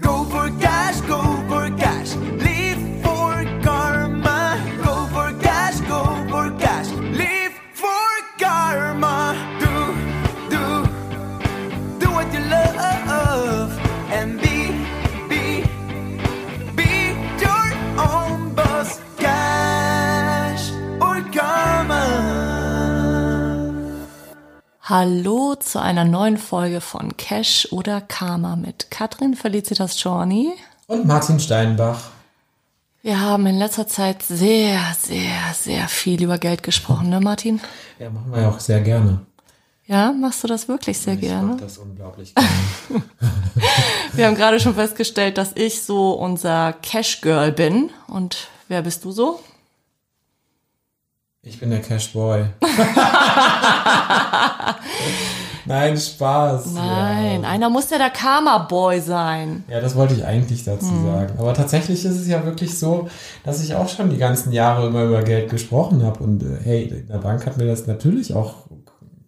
Go for cash, go Hallo zu einer neuen Folge von Cash oder Karma mit Katrin Felicitas Journey. Und Martin Steinbach. Wir haben in letzter Zeit sehr, sehr, sehr viel über Geld gesprochen, ne Martin? Ja, machen wir ja auch sehr gerne. Ja, machst du das wirklich sehr Ich gerne? mag das unglaublich gerne. Wir haben gerade schon festgestellt, dass ich so unser Cash Girl bin. Und wer bist du so? Ich bin der Cash Boy. Nein, Spaß. Nein, Ja. einer muss ja der Karma Boy sein. ja, das wollte ich eigentlich dazu Hm. sagen. Aber tatsächlich ist es ja wirklich so, dass ich auch schon die ganzen Jahre immer über Geld gesprochen habe. Und äh, hey, in der Bank hat mir das natürlich auch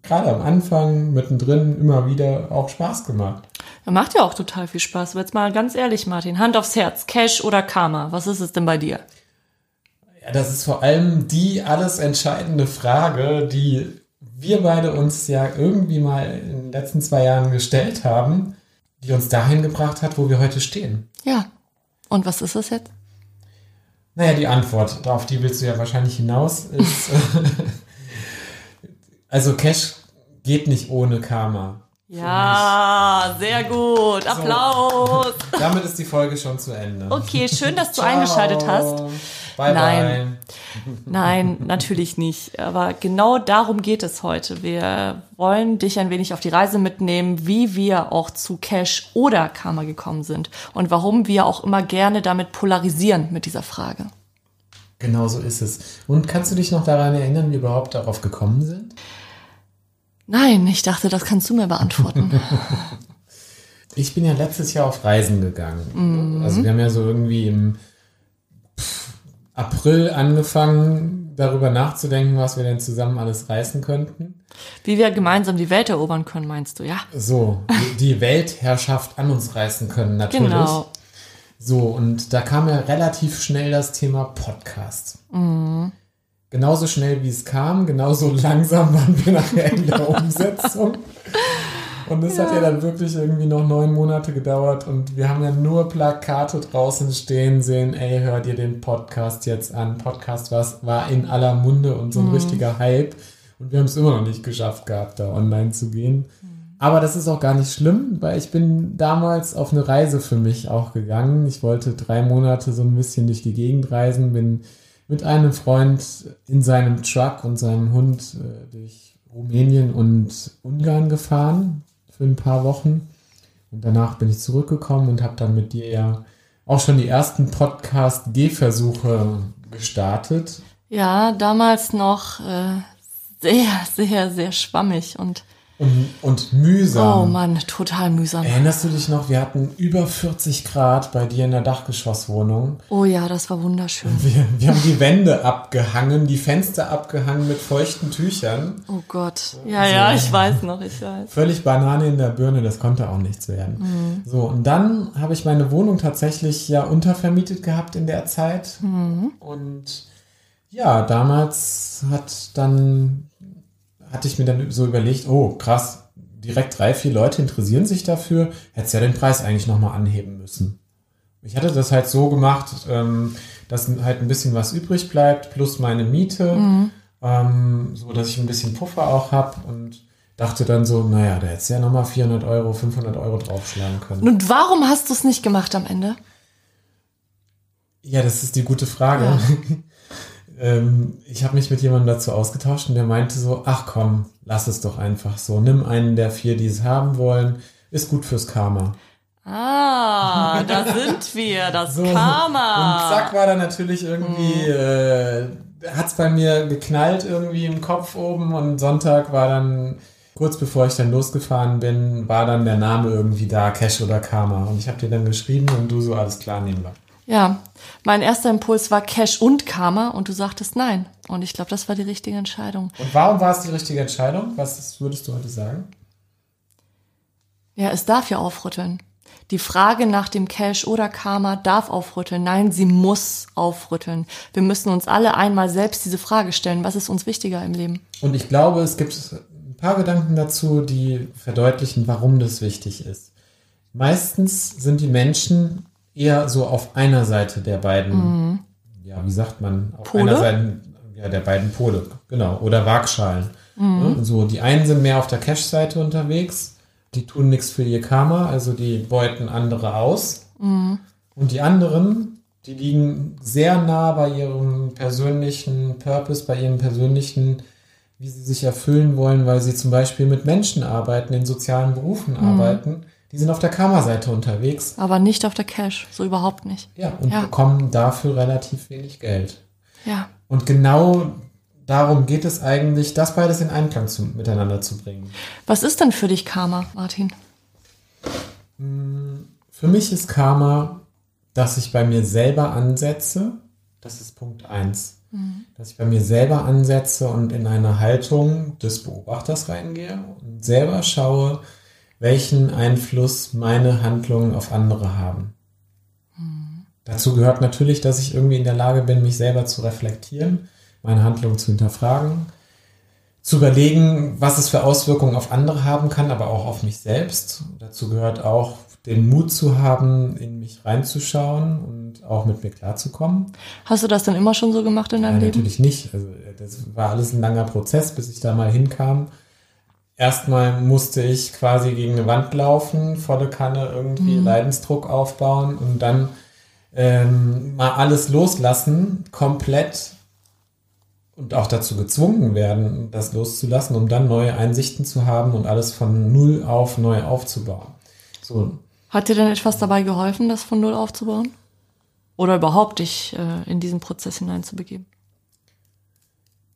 gerade am Anfang, mittendrin, immer wieder auch Spaß gemacht. Macht ja auch total viel Spaß. Aber jetzt mal ganz ehrlich, Martin, Hand aufs Herz, Cash oder Karma? Was ist es denn bei dir? Ja, das ist vor allem die alles entscheidende Frage, die wir beide uns ja irgendwie mal in den letzten zwei Jahren gestellt haben, die uns dahin gebracht hat, wo wir heute stehen. Ja. Und was ist es jetzt? Naja, die Antwort, auf die willst du ja wahrscheinlich hinaus, ist, also Cash geht nicht ohne Karma. Ja, sehr gut. Applaus. Damit ist die Folge schon zu Ende. Okay, schön, dass du Ciao. eingeschaltet hast. Bye, Nein. Nein, natürlich nicht. Aber genau darum geht es heute. Wir wollen dich ein wenig auf die Reise mitnehmen, wie wir auch zu Cash oder Karma gekommen sind und warum wir auch immer gerne damit polarisieren mit dieser Frage. Genau so ist es. Und kannst du dich noch daran erinnern, wie wir überhaupt darauf gekommen sind? Nein, ich dachte, das kannst du mir beantworten. Ich bin ja letztes Jahr auf Reisen gegangen. Also wir haben ja so irgendwie im April angefangen, darüber nachzudenken, was wir denn zusammen alles reisen könnten. Wie wir gemeinsam die Welt erobern können, meinst du, ja? So, die- Weltherrschaft an uns reißen können, natürlich. Genau. So, und da kam ja relativ schnell das Thema Podcast. Genauso schnell wie es kam, genauso langsam waren wir nachher in der Umsetzung. Und es hat ja dann wirklich irgendwie noch neun Monate gedauert und wir haben ja nur Plakate draußen stehen sehen, ey, hör dir den Podcast jetzt an. Podcast war's, war in aller Munde und so ein richtiger Hype. Und wir haben es immer noch nicht geschafft gehabt, da online zu gehen. Aber das ist auch gar nicht schlimm, weil ich bin damals auf eine Reise für mich auch gegangen. Ich wollte drei Monate so ein bisschen durch die Gegend reisen, bin mit einem Freund in seinem Truck und seinem Hund äh, durch Rumänien und Ungarn gefahren für ein paar Wochen. Und danach bin ich zurückgekommen und habe dann mit dir ja auch schon die ersten Podcast-Gehversuche gestartet. Ja, damals noch äh, sehr, sehr, sehr schwammig und Und, und mühsam. oh Mann, total mühsam. Erinnerst du dich noch, wir hatten über 40 Grad bei dir in der Dachgeschosswohnung. Oh ja, das war wunderschön. Wir, wir haben die Wände abgehangen, die Fenster abgehangen mit feuchten Tüchern. Oh Gott. Ja, ja, ich weiß noch, ich weiß. Völlig Banane in der Birne, das konnte auch nichts werden. So, und dann habe ich meine Wohnung tatsächlich ja untervermietet gehabt in der Zeit. Und ja, damals hat dann, hatte ich mir dann so überlegt, oh krass, direkt drei, vier Leute interessieren sich dafür, hättest ja den Preis eigentlich nochmal anheben müssen. Ich hatte das halt so gemacht, ähm, dass halt ein bisschen was übrig bleibt, plus meine Miete, ähm, so dass ich ein bisschen Puffer auch habe und dachte dann so, naja, da hättest du ja nochmal 400 Euro, 500 Euro draufschlagen können. Und warum hast du es nicht gemacht am Ende? Ja, das ist die gute Frage. ähm, ich habe mich mit jemandem dazu ausgetauscht und der meinte so, ach komm, lass es doch einfach so. Nimm einen der vier, die es haben wollen. Ist gut fürs Karma. Ah, da sind wir, das So, Und Karma. zack war dann natürlich irgendwie, äh, hat's bei mir geknallt irgendwie im Kopf oben und Sonntag war dann, kurz bevor ich dann losgefahren bin, war dann der Name irgendwie da, Cash oder Karma. Und ich habe dir dann geschrieben und du so, alles klar, nehmen wir. Ja, mein erster Impuls war Cash und Karma und du sagtest nein. Und ich glaube, das war die richtige Entscheidung. Und warum war es die richtige Entscheidung? Was würdest du heute sagen? Ja, es darf ja aufrütteln. Die Frage nach dem Cash oder Karma darf aufrütteln. Nein, sie muss aufrütteln. Wir müssen uns alle einmal selbst diese Frage stellen. Was ist uns wichtiger im Leben? Und ich glaube, es gibt ein paar Gedanken dazu, die verdeutlichen, warum das wichtig ist. Meistens sind die Menschen eher so auf einer Seite der beiden, ja, wie sagt man, auf Pole? einer Seite ja, der beiden Pole, genau, oder Waagschalen. Ne? So, die einen sind mehr auf der Cash-Seite unterwegs, die tun nichts für ihr Karma, also die beuten andere aus. Und die anderen, die liegen sehr nah bei ihrem persönlichen Purpose, bei ihrem persönlichen, wie sie sich erfüllen wollen, weil sie zum Beispiel mit Menschen arbeiten, in sozialen Berufen arbeiten. Die sind auf der Karma-Seite unterwegs. Aber nicht auf der Cash. So überhaupt nicht. Ja, und Ja. bekommen dafür relativ wenig Geld. Ja. Und genau darum geht es eigentlich, das beides in Einklang zu, miteinander zu bringen. Was ist denn für dich Karma, Martin? Für mich ist Karma, dass ich bei mir selber ansetze. Das ist Punkt eins, Dass ich bei mir selber ansetze und in eine Haltung des Beobachters reingehe und selber schaue, welchen Einfluss meine Handlungen auf andere haben. Dazu gehört natürlich, dass ich irgendwie in der Lage bin, mich selber zu reflektieren, meine Handlungen zu hinterfragen, zu überlegen, was es für Auswirkungen auf andere haben kann, aber auch auf mich selbst. Dazu gehört auch, den Mut zu haben, in mich reinzuschauen und auch mit mir klarzukommen. Hast du das denn immer schon so gemacht in deinem Nein, Leben? natürlich nicht. Also das war alles ein langer Prozess, bis ich da mal hinkam. Erstmal musste ich quasi gegen eine Wand laufen, volle Kanne irgendwie Leidensdruck aufbauen und dann ähm, mal alles loslassen, komplett und auch dazu gezwungen werden, das loszulassen, um dann neue Einsichten zu haben und alles von null auf neu aufzubauen. So, Hat dir denn etwas dabei geholfen, das von Null aufzubauen? Oder überhaupt dich äh, in diesen Prozess hineinzubegeben?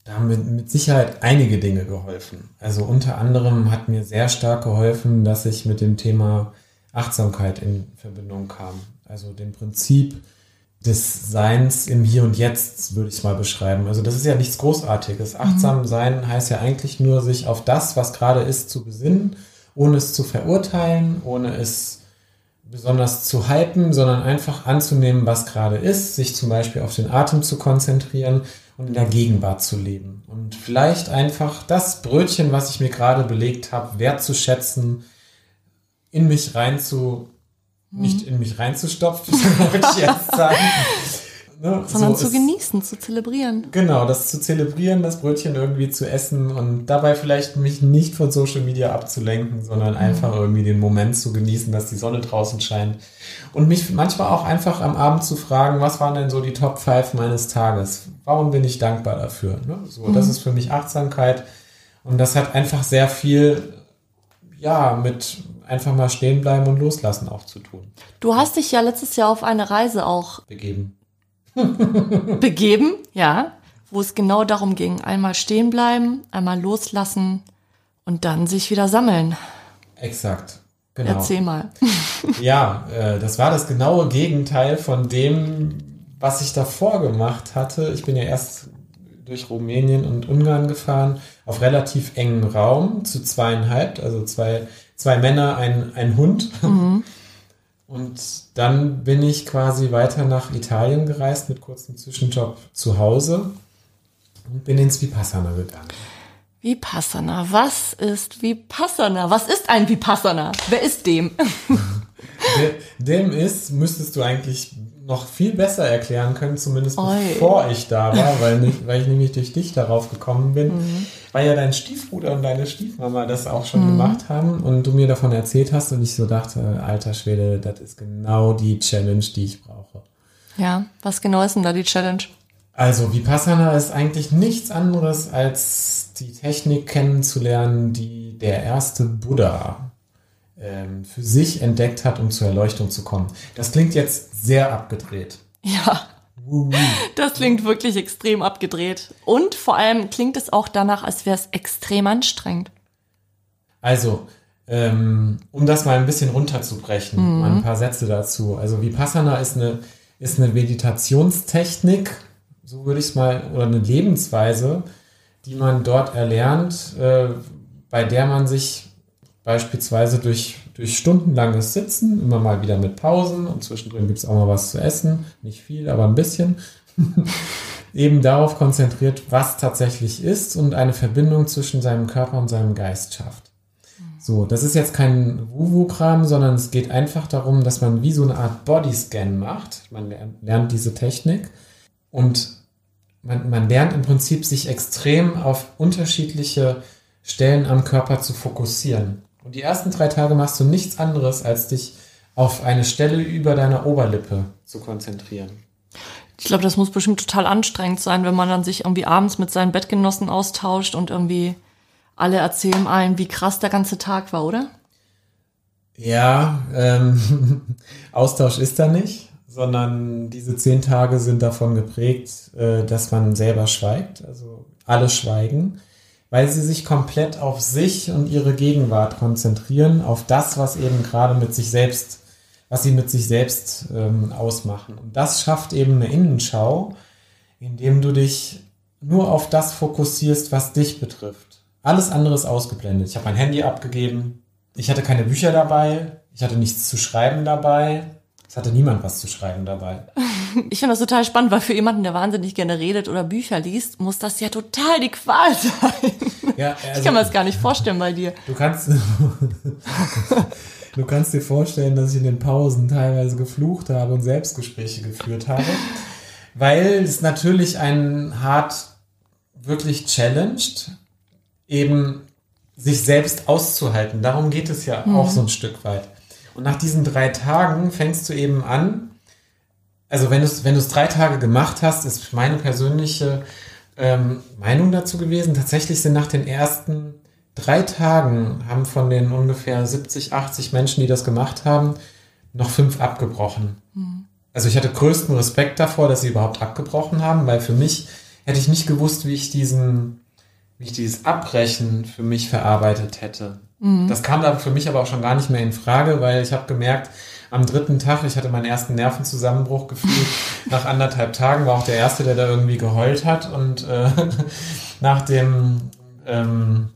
Da haben mir mit Sicherheit einige Dinge geholfen. Also unter anderem hat mir sehr stark geholfen, dass ich mit dem Thema Achtsamkeit in Verbindung kam. Also dem Prinzip des Seins im Hier und Jetzt würde ich es mal beschreiben. Also das ist ja nichts Großartiges. Achtsam sein heißt ja eigentlich nur, sich auf das, was gerade ist, zu besinnen, ohne es zu verurteilen, ohne es besonders zu hypen, sondern einfach anzunehmen, was gerade ist, sich zum Beispiel auf den Atem zu konzentrieren und in der Gegenwart zu leben. Und vielleicht einfach das Brötchen, was ich mir gerade belegt habe, wertzuschätzen, in mich rein zu, nicht in mich reinzustopfen, wollte ich jetzt sagen. Ne, Sondern so zu ist- genießen, zu zelebrieren. Genau, das zu zelebrieren, das Brötchen irgendwie zu essen und dabei vielleicht mich nicht von Social Media abzulenken, sondern einfach irgendwie den Moment zu genießen, dass die Sonne draußen scheint. Und mich manchmal auch einfach am Abend zu fragen, was waren denn so die Top 5 meines Tages? Warum bin ich dankbar dafür? Ne? So, das ist für mich Achtsamkeit und das hat einfach sehr viel, ja, mit einfach mal stehen bleiben und loslassen auch zu tun. Du hast dich ja letztes Jahr auf eine Reise auch Begeben. begeben, ja, wo es genau darum ging, einmal stehen bleiben, einmal loslassen und dann sich wieder sammeln. Exakt. Genau. Erzähl mal. Ja, äh, das war das genaue Gegenteil von dem, was ich davor gemacht hatte. Ich bin ja erst durch Rumänien und Ungarn gefahren, auf relativ engem Raum zu zweieinhalb, also zwei, zwei Männer, ein, ein Hund. Und dann bin ich quasi weiter nach Italien gereist mit kurzem Zwischenjob zu Hause und bin ins Vipassana gegangen. Vipassana. Was ist Vipassana? Was ist ein Vipassana? Wer ist dem? De- Dem ist, müsstest du eigentlich noch viel besser erklären können, zumindest Oi. bevor ich da war, weil, nicht, weil ich nämlich durch dich darauf gekommen bin, weil ja dein Stiefbruder und deine Stiefmama das auch schon gemacht haben und du mir davon erzählt hast und ich so dachte, alter Schwede, das ist genau die Challenge, die ich brauche. Ja, was genau ist denn da die Challenge? Also Vipassana ist eigentlich nichts anderes als die Technik kennenzulernen, die der erste Buddha für sich entdeckt hat, um zur Erleuchtung zu kommen. Das klingt jetzt sehr abgedreht. Ja, das klingt wirklich extrem abgedreht. Und vor allem klingt es auch danach, als wäre es extrem anstrengend. Also, ähm, um das mal ein bisschen runterzubrechen, mal ein paar Sätze dazu. Also Vipassana ist eine, ist eine Meditationstechnik, so würde ich es mal, oder eine Lebensweise, die man dort erlernt, äh, bei der man sich, beispielsweise durch, durch stundenlanges Sitzen, immer mal wieder mit Pausen und zwischendrin gibt es auch mal was zu essen, nicht viel, aber ein bisschen, eben darauf konzentriert, was tatsächlich ist und eine Verbindung zwischen seinem Körper und seinem Geist schafft. So, das ist jetzt kein Wu-Wu-Kram, sondern es geht einfach darum, dass man wie so eine Art Bodyscan macht. Man lernt, diese Technik und man, man lernt im Prinzip sich extrem auf unterschiedliche Stellen am Körper zu fokussieren. Und die ersten drei Tage machst du nichts anderes, als dich auf eine Stelle über deiner Oberlippe zu konzentrieren. Ich glaube, das muss bestimmt total anstrengend sein, wenn man dann sich irgendwie abends mit seinen Bettgenossen austauscht und irgendwie alle erzählen einem, wie krass der ganze Tag war, oder? Ja, ähm, Austausch ist da nicht, sondern diese zehn Tage sind davon geprägt, äh, dass man selber schweigt, also alle schweigen, weil sie sich komplett auf sich und ihre Gegenwart konzentrieren, auf das, was eben gerade mit sich selbst, was sie mit sich selbst ähm, ausmachen. Und das schafft eben eine Innenschau, indem du dich nur auf das fokussierst, was dich betrifft. Alles andere ist ausgeblendet. Ich habe mein Handy abgegeben. Ich hatte keine Bücher dabei. Ich hatte nichts zu schreiben dabei. Es hatte niemand was zu schreiben dabei. Ich finde das total spannend, weil für jemanden, der wahnsinnig gerne redet oder Bücher liest, muss das ja total die Qual sein. Ja, ich also- kann mir das gar nicht vorstellen bei dir. Du kannst, du kannst dir vorstellen, dass ich in den Pausen teilweise geflucht habe und Selbstgespräche geführt habe, weil es natürlich einen hart wirklich challenged, eben sich selbst auszuhalten. Darum geht es ja auch so ein Stück weit. Und nach diesen drei Tagen fängst du eben an, also wenn du es wenn du es drei Tage gemacht hast, ist meine persönliche ähm, Meinung dazu gewesen. Tatsächlich sind nach den ersten drei Tagen haben von den ungefähr 70, 80 Menschen, die das gemacht haben, noch fünf abgebrochen. Also ich hatte größten Respekt davor, dass sie überhaupt abgebrochen haben, weil für mich hätte ich nicht gewusst, wie ich diesen, wie ich dieses Abbrechen für mich verarbeitet hätte. Das kam da für mich aber auch schon gar nicht mehr in Frage, weil ich habe gemerkt, am dritten Tag, ich hatte meinen ersten Nervenzusammenbruch gefühlt. Nach anderthalb Tagen war auch der Erste, der da irgendwie geheult hat. Und äh, nach dem, ähm,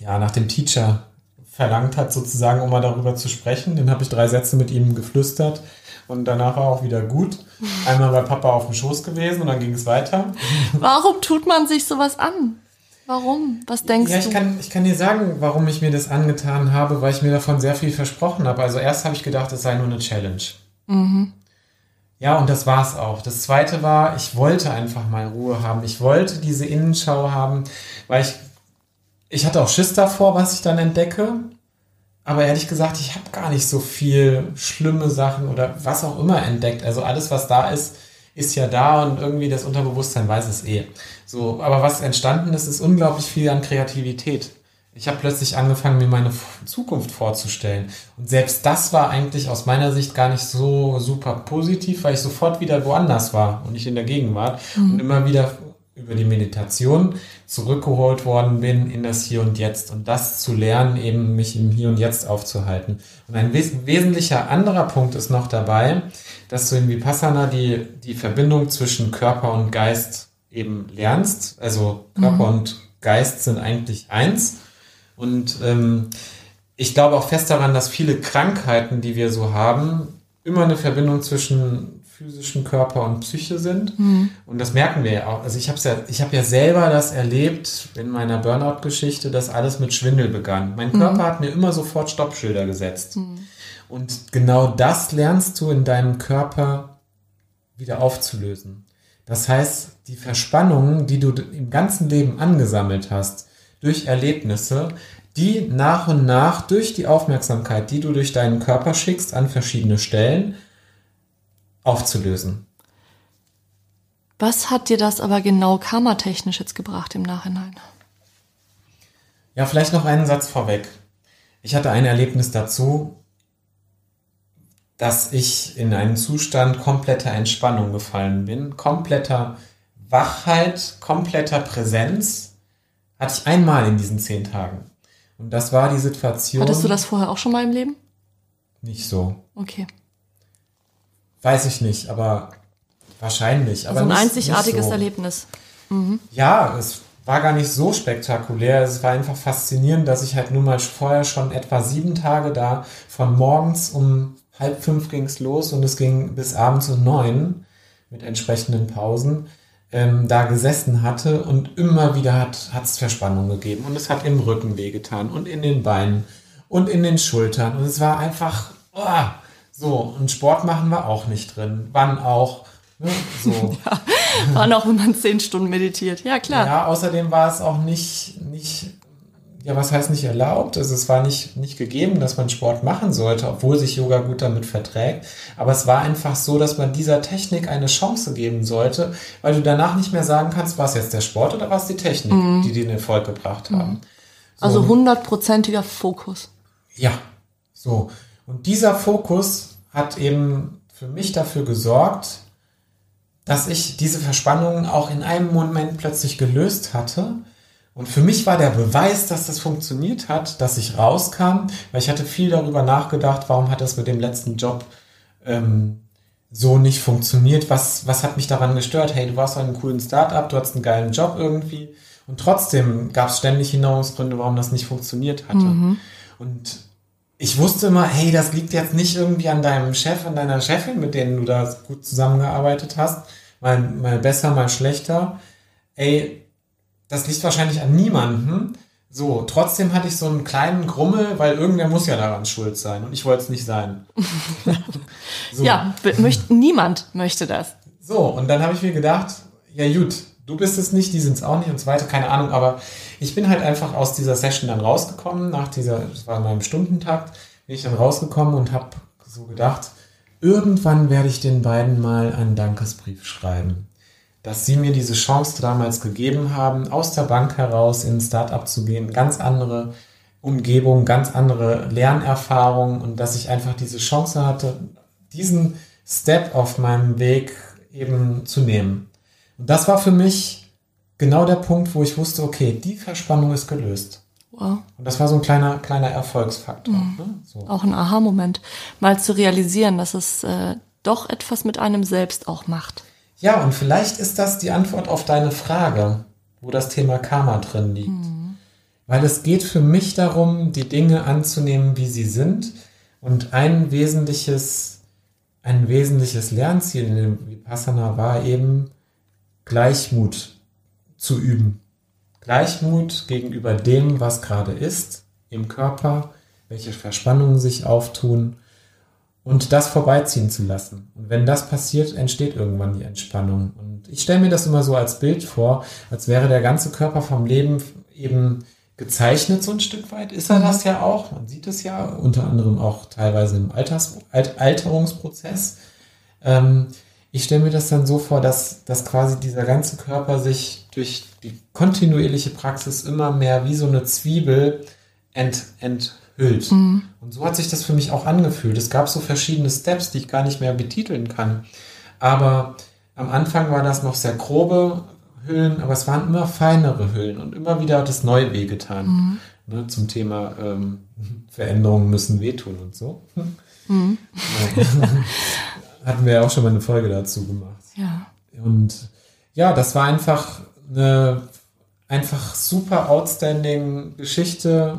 ja, nach dem Teacher verlangt hat, sozusagen, um mal darüber zu sprechen. Dann habe ich drei Sätze mit ihm geflüstert. Und danach war auch wieder gut. Einmal bei Papa auf dem Schoß gewesen und dann ging es weiter. Warum tut man sich sowas an? Warum? Was denkst Ja, ich du? kann, ich kann dir sagen, warum ich mir das angetan habe, weil ich mir davon sehr viel versprochen habe. Also erst habe ich gedacht, es sei nur eine Challenge. Ja, und das war's auch. Das zweite war, ich wollte einfach mal Ruhe haben. Ich wollte diese Innenschau haben, weil ich, ich hatte auch Schiss davor, was ich dann entdecke. Aber ehrlich gesagt, ich habe gar nicht so viel schlimme Sachen oder was auch immer entdeckt. Also alles, was da ist, ist ja da und irgendwie das Unterbewusstsein weiß es eh. So, aber was entstanden ist, ist unglaublich viel an Kreativität. Ich habe plötzlich angefangen, mir meine Zukunft vorzustellen. Und selbst das war eigentlich aus meiner Sicht gar nicht so super positiv, weil ich sofort wieder woanders war und nicht in der Gegenwart und immer wieder über die Meditation zurückgeholt worden bin in das Hier und Jetzt und das zu lernen, eben mich im Hier und Jetzt aufzuhalten. Und ein wes wesentlicher anderer Punkt ist noch dabei, dass du in Vipassana die, die Verbindung zwischen Körper und Geist eben lernst. Also Körper und Geist sind eigentlich eins. Und ähm, ich glaube auch fest daran, dass viele Krankheiten, die wir so haben, immer eine Verbindung zwischen physischem Körper und Psyche sind. Und das merken wir ja auch. Also ich habe ja, ich habe ja selber das erlebt in meiner Burnout-Geschichte, dass alles mit Schwindel begann. Mein Körper hat mir immer sofort Stoppschilder gesetzt. Und genau das lernst du in deinem Körper wieder aufzulösen. Das heißt, die Verspannungen, die du im ganzen Leben angesammelt hast, durch Erlebnisse, die nach und nach durch die Aufmerksamkeit, die du durch deinen Körper schickst an verschiedene Stellen, aufzulösen. Was hat dir das aber genau karmatechnisch jetzt gebracht im Nachhinein? Ja, vielleicht noch einen Satz vorweg. Ich hatte ein Erlebnis dazu, dass ich in einen Zustand kompletter Entspannung gefallen bin, kompletter Wachheit, kompletter Präsenz, hatte ich einmal in diesen zehn Tagen. Und das war die Situation. Hattest du das vorher auch schon mal im Leben? Nicht so. Okay. Weiß ich nicht, aber wahrscheinlich. Aber Also ein nicht, einzigartiges nicht so. Erlebnis. Ja, es war gar nicht so spektakulär. Es war einfach faszinierend, dass ich halt nur mal vorher schon etwa sieben Tage da von morgens um halb fünf ging's los und es ging bis abends um neun mit entsprechenden Pausen ähm, da gesessen hatte und immer wieder hat es Verspannung gegeben und es hat im Rücken wehgetan und in den Beinen und in den Schultern und es war einfach oh, so und Sport machen war auch nicht drin. Wann auch ne, so. Ja, wann auch, wenn man zehn Stunden meditiert. Ja, klar. Ja, außerdem war es auch nicht, nicht ja, was heißt nicht erlaubt? Also es war nicht, nicht gegeben, dass man Sport machen sollte, obwohl sich Yoga gut damit verträgt. Aber es war einfach so, dass man dieser Technik eine Chance geben sollte, weil du danach nicht mehr sagen kannst, was jetzt der Sport oder was die Technik, mhm. die den Erfolg gebracht haben. Mhm. So. Also hundertprozentiger Fokus. Ja, so. Und dieser Fokus hat eben für mich dafür gesorgt, dass ich diese Verspannungen auch in einem Moment plötzlich gelöst hatte und für mich war der Beweis, dass das funktioniert hat, dass ich rauskam, weil ich hatte viel darüber nachgedacht, warum hat das mit dem letzten Job ähm, so nicht funktioniert? Was, was hat mich daran gestört? Hey, du warst an einem coolen Startup, du hattest einen geilen Job irgendwie und trotzdem gab es ständig Hinderungsgründe, warum das nicht funktioniert hatte. Mhm. Und ich wusste immer, hey, das liegt jetzt nicht irgendwie an deinem Chef, an deiner Chefin, mit denen du da gut zusammengearbeitet hast, mal, mal besser, mal schlechter. Ey, das liegt wahrscheinlich an niemandem. So, trotzdem hatte ich so einen kleinen Grummel, weil irgendwer muss ja daran schuld sein und ich wollte es nicht sein. so. Ja, möcht, niemand möchte das. So, und dann habe ich mir gedacht, ja gut, du bist es nicht, die sind es auch nicht und so weiter, keine Ahnung, aber ich bin halt einfach aus dieser Session dann rausgekommen, nach dieser, das war in meinem Stundentakt, bin ich dann rausgekommen und habe so gedacht, irgendwann werde ich den beiden mal einen Dankesbrief schreiben dass sie mir diese Chance damals gegeben haben, aus der Bank heraus in ein Startup zu gehen, ganz andere Umgebung, ganz andere Lernerfahrung und dass ich einfach diese Chance hatte, diesen Step auf meinem Weg eben zu nehmen. Und das war für mich genau der Punkt, wo ich wusste, okay, die Verspannung ist gelöst. Wow. Und das war so ein kleiner, kleiner Erfolgsfaktor. Mhm. Ne? So. Auch ein Aha-Moment, mal zu realisieren, dass es äh, doch etwas mit einem selbst auch macht. Ja, und vielleicht ist das die Antwort auf deine Frage, wo das Thema Karma drin liegt. Mhm. Weil es geht für mich darum, die Dinge anzunehmen, wie sie sind. Und ein wesentliches, ein wesentliches Lernziel in dem Vipassana war eben, Gleichmut zu üben. Gleichmut gegenüber dem, was gerade ist, im Körper, welche Verspannungen sich auftun und das vorbeiziehen zu lassen. Und wenn das passiert, entsteht irgendwann die Entspannung. Und ich stelle mir das immer so als Bild vor, als wäre der ganze Körper vom Leben eben gezeichnet so ein Stück weit. Ist er das ja auch? Man sieht es ja unter anderem auch teilweise im Alters, Alt, Alterungsprozess. Ähm, ich stelle mir das dann so vor, dass, dass quasi dieser ganze Körper sich durch die kontinuierliche Praxis immer mehr wie so eine Zwiebel ent, ent, hüllt. Mhm. Und so hat sich das für mich auch angefühlt. Es gab so verschiedene Steps, die ich gar nicht mehr betiteln kann. Aber am Anfang war das noch sehr grobe Hüllen, aber es waren immer feinere Hüllen und immer wieder hat es neu wehgetan. Mhm. Ne, zum Thema ähm, Veränderungen müssen wehtun und so. Mhm. Hatten wir ja auch schon mal eine Folge dazu gemacht. Ja. Und ja, das war einfach eine einfach super outstanding Geschichte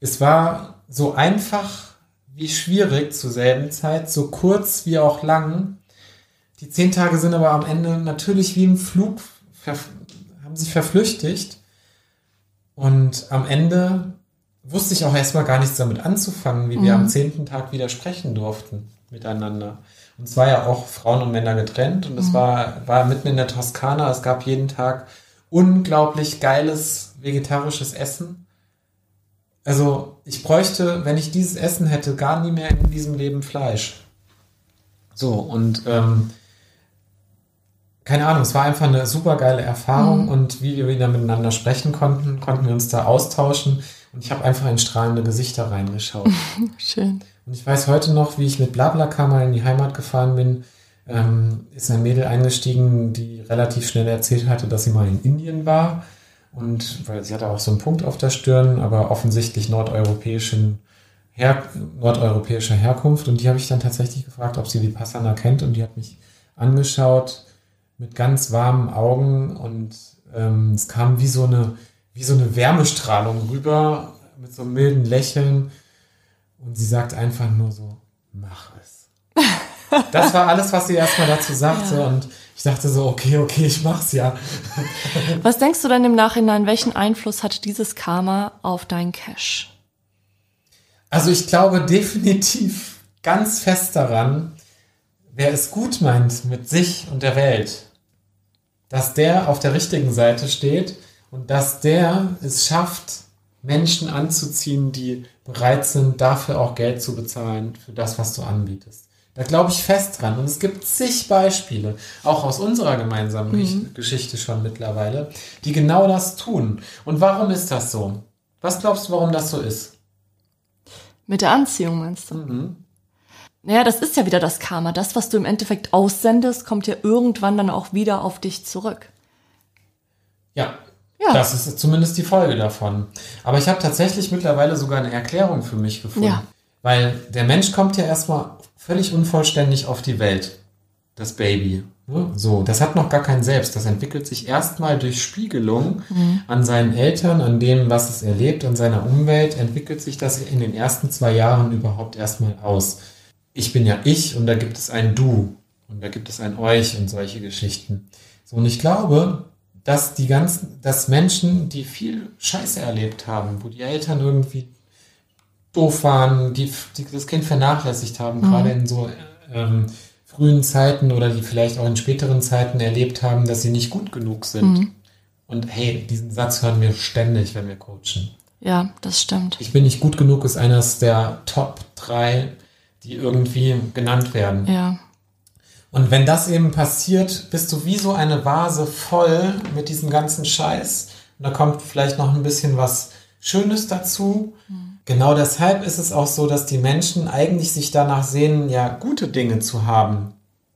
es war so einfach wie schwierig zur selben Zeit, so kurz wie auch lang. Die zehn Tage sind aber am Ende natürlich wie im Flug, haben sich verflüchtigt. Und am Ende wusste ich auch erstmal gar nichts damit anzufangen, wie mhm. wir am zehnten Tag wieder sprechen durften miteinander. Und es war ja auch Frauen und Männer getrennt und es mhm. war, war mitten in der Toskana. Es gab jeden Tag unglaublich geiles vegetarisches Essen. Also ich bräuchte, wenn ich dieses Essen hätte, gar nie mehr in diesem Leben Fleisch. So, und ähm, keine Ahnung, es war einfach eine super geile Erfahrung mhm. und wie wir wieder miteinander sprechen konnten, konnten wir uns da austauschen und ich habe einfach in strahlende Gesichter reingeschaut. Schön. Und ich weiß heute noch, wie ich mit Blablacar mal in die Heimat gefahren bin, ähm, ist ein Mädel eingestiegen, die relativ schnell erzählt hatte, dass sie mal in Indien war und weil sie hatte auch so einen Punkt auf der Stirn, aber offensichtlich nordeuropäischen Her nordeuropäischer Herkunft. Und die habe ich dann tatsächlich gefragt, ob sie Vipassana kennt. Und die hat mich angeschaut mit ganz warmen Augen und ähm, es kam wie so eine, wie so eine Wärmestrahlung rüber mit so einem milden Lächeln. Und sie sagt einfach nur so, mach es. Das war alles, was sie erstmal dazu sagte. Ja. Und ich dachte so, okay, okay, ich mach's ja. Was denkst du denn im Nachhinein, welchen Einfluss hatte dieses Karma auf deinen Cash? Also ich glaube definitiv ganz fest daran, wer es gut meint mit sich und der Welt, dass der auf der richtigen Seite steht und dass der es schafft, Menschen anzuziehen, die bereit sind, dafür auch Geld zu bezahlen für das, was du anbietest. Da glaube ich fest dran. Und es gibt zig Beispiele, auch aus unserer gemeinsamen Gesch- Geschichte schon mittlerweile, die genau das tun. Und warum ist das so? Was glaubst du, warum das so ist? Mit der Anziehung meinst du? Mhm. Naja, das ist ja wieder das Karma. Das, was du im Endeffekt aussendest, kommt ja irgendwann dann auch wieder auf dich zurück. Ja, Ja. das ist zumindest die Folge davon. Aber ich habe tatsächlich mittlerweile sogar eine Erklärung für mich gefunden. Ja. Weil der Mensch kommt ja erstmal völlig unvollständig auf die Welt. Das Baby. ne? So, das hat noch gar kein Selbst. Das entwickelt sich erstmal durch Spiegelung an seinen Eltern, an dem, was es erlebt, an seiner Umwelt, entwickelt sich das in den ersten zwei Jahren überhaupt erstmal aus. Ich bin ja ich und da gibt es ein Du und da gibt es ein Euch und solche Geschichten. So, und ich glaube, dass die ganzen, dass Menschen, die viel Scheiße erlebt haben, wo die Eltern irgendwie doof waren, die, die das Kind vernachlässigt haben, gerade in so ähm, frühen Zeiten oder die vielleicht auch in späteren Zeiten erlebt haben, dass sie nicht gut genug sind. Und hey, diesen Satz hören wir ständig, wenn wir coachen. Ja, das stimmt. Ich bin nicht gut genug ist eines der Top drei, die irgendwie genannt werden. Ja. Und wenn das eben passiert, bist du wie so eine Vase voll mit diesem ganzen Scheiß. Und da kommt vielleicht noch ein bisschen was Schönes dazu. Genau deshalb ist es auch so, dass die Menschen eigentlich sich danach sehnen, ja, gute Dinge zu haben.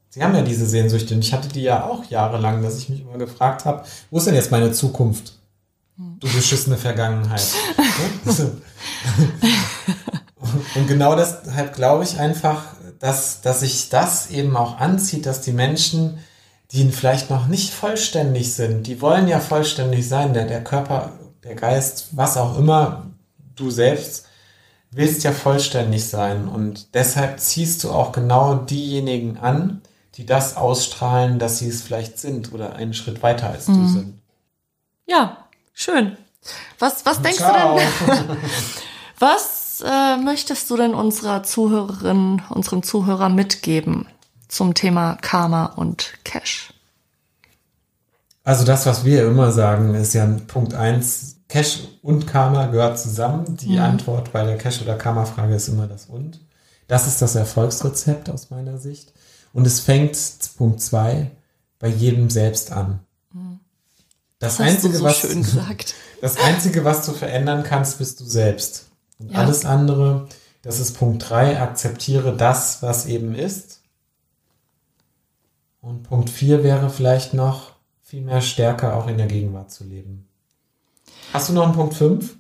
Sie haben ja diese Sehnsüchte. Und ich hatte die ja auch jahrelang, dass ich mich immer gefragt habe, wo ist denn jetzt meine Zukunft? Du beschissene Vergangenheit. Und genau deshalb glaube ich einfach, dass, dass sich das eben auch anzieht, dass die Menschen, die vielleicht noch nicht vollständig sind, die wollen ja vollständig sein, der, der Körper, der Geist, was auch immer, du selbst willst ja vollständig sein. Und deshalb ziehst du auch genau diejenigen an, die das ausstrahlen, dass sie es vielleicht sind oder einen Schritt weiter als du sind. Ja, schön. Was, was denkst Ciao. du denn? Was äh, möchtest du denn unserer Zuhörerin, unserem Zuhörer mitgeben zum Thema Karma und Cash? Also das, was wir immer sagen, ist ja Punkt eins: Cash und Karma gehört zusammen. Die Antwort bei der Cash- oder Karma-Frage ist immer das und. Das ist das Erfolgsrezept aus meiner Sicht. Und es fängt, Punkt zwei bei jedem selbst an. Das, Das hast Einzige, so was, das Einzige, was du verändern kannst, bist du selbst. Und Ja. alles andere, das ist Punkt drei akzeptiere das, was eben ist. Und Punkt vier wäre vielleicht noch, viel mehr stärker auch in der Gegenwart zu leben. Hast du noch einen Punkt fünf?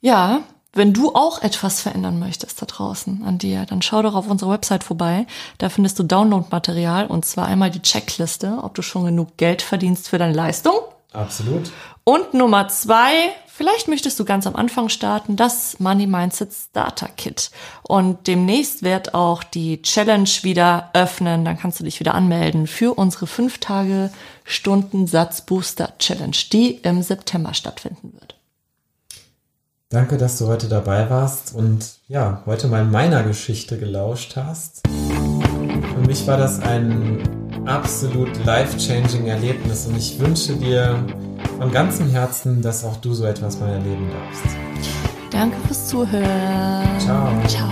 Ja, wenn du auch etwas verändern möchtest da draußen an dir, dann schau doch auf unserer Website vorbei. Da findest du Downloadmaterial und zwar einmal die Checkliste, ob du schon genug Geld verdienst für deine Leistung. Absolut. Und Nummer zwei, vielleicht möchtest du ganz am Anfang starten, das Money Mindset Starter Kit. Und demnächst wird auch die Challenge wieder öffnen. Dann kannst du dich wieder anmelden für unsere 5 Tage Stunden Satz Booster Challenge, die im September stattfinden wird. Danke, dass du heute dabei warst und ja, heute mal meiner Geschichte gelauscht hast. Für mich war das ein absolut life-changing Erlebnis und ich wünsche dir von ganzem Herzen, dass auch du so etwas mal erleben darfst. Danke fürs Zuhören. Ciao. Ciao.